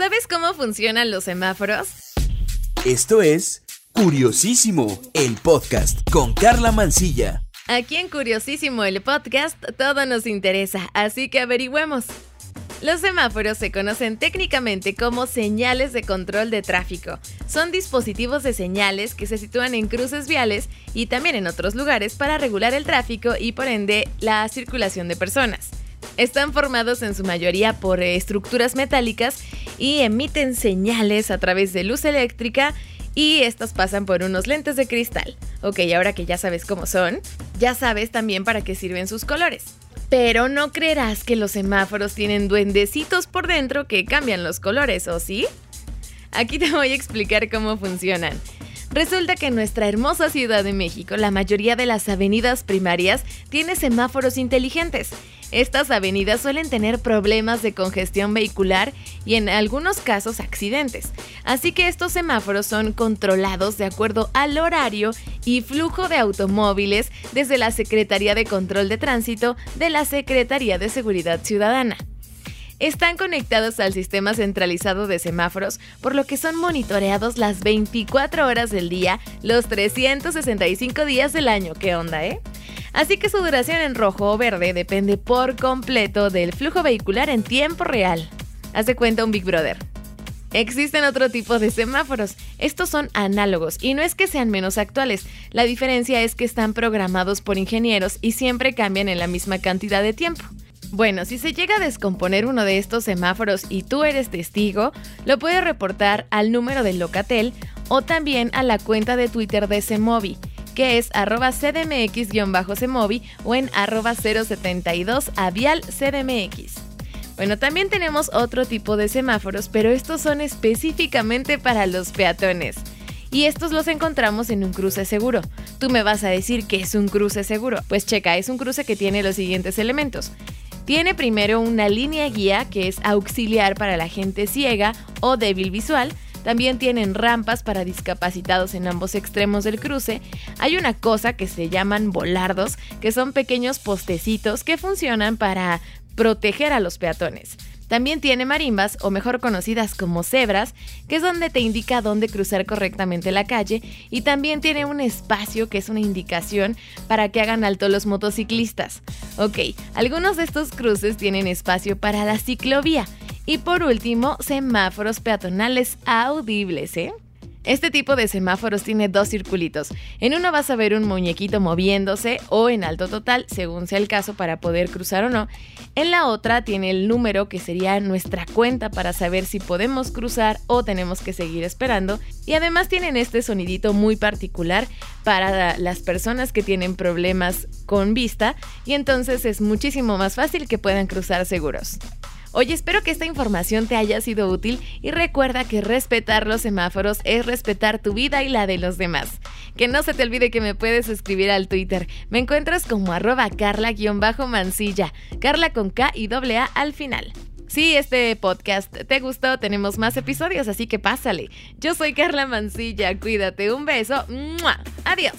¿Sabes cómo funcionan los semáforos? Esto es Curiosísimo, el podcast con Carla Mancilla. Aquí en Curiosísimo, el podcast, todo nos interesa, así que averigüemos. Los semáforos se conocen técnicamente como señales de control de tráfico. Son dispositivos de señales que se sitúan en cruces viales y también en otros lugares para regular el tráfico y por ende la circulación de personas. Están formados en su mayoría por estructuras metálicas y emiten señales a través de luz eléctrica y estas pasan por unos lentes de cristal. Ok, ahora que ya sabes cómo son, ya sabes también para qué sirven sus colores. Pero no creerás que los semáforos tienen duendecitos por dentro que cambian los colores, ¿o sí? Aquí te voy a explicar cómo funcionan. Resulta que en nuestra hermosa Ciudad de México la mayoría de las avenidas primarias tiene semáforos inteligentes. Estas avenidas suelen tener problemas de congestión vehicular y en algunos casos accidentes. Así que estos semáforos son controlados de acuerdo al horario y flujo de automóviles desde la Secretaría de Control de Tránsito de la Secretaría de Seguridad Ciudadana están conectados al sistema centralizado de semáforos, por lo que son monitoreados las 24 horas del día, los 365 días del año. ¿Qué onda, eh? Así que su duración en rojo o verde depende por completo del flujo vehicular en tiempo real. Hace cuenta un Big Brother. Existen otro tipo de semáforos. Estos son análogos y no es que sean menos actuales. La diferencia es que están programados por ingenieros y siempre cambian en la misma cantidad de tiempo. Bueno, si se llega a descomponer uno de estos semáforos y tú eres testigo, lo puedes reportar al número del Locatel o también a la cuenta de Twitter de Semovi, que es arroba cdmx-semovi o en arroba 072 avial cdmx. Bueno, también tenemos otro tipo de semáforos, pero estos son específicamente para los peatones. Y estos los encontramos en un cruce seguro. Tú me vas a decir que es un cruce seguro. Pues checa, es un cruce que tiene los siguientes elementos. Tiene primero una línea guía que es auxiliar para la gente ciega o débil visual. También tienen rampas para discapacitados en ambos extremos del cruce. Hay una cosa que se llaman volardos, que son pequeños postecitos que funcionan para proteger a los peatones. También tiene marimbas, o mejor conocidas como cebras, que es donde te indica dónde cruzar correctamente la calle, y también tiene un espacio que es una indicación para que hagan alto los motociclistas. Ok, algunos de estos cruces tienen espacio para la ciclovía. Y por último, semáforos peatonales audibles, ¿eh? Este tipo de semáforos tiene dos circulitos. En uno vas a ver un muñequito moviéndose o en alto total, según sea el caso para poder cruzar o no. En la otra tiene el número que sería nuestra cuenta para saber si podemos cruzar o tenemos que seguir esperando. Y además tienen este sonidito muy particular para las personas que tienen problemas con vista y entonces es muchísimo más fácil que puedan cruzar seguros. Oye, espero que esta información te haya sido útil y recuerda que respetar los semáforos es respetar tu vida y la de los demás. Que no se te olvide que me puedes escribir al Twitter. Me encuentras como arroba carla-mancilla, carla con K y doble A al final. Si este podcast te gustó, tenemos más episodios, así que pásale. Yo soy Carla Mancilla, cuídate, un beso. Adiós.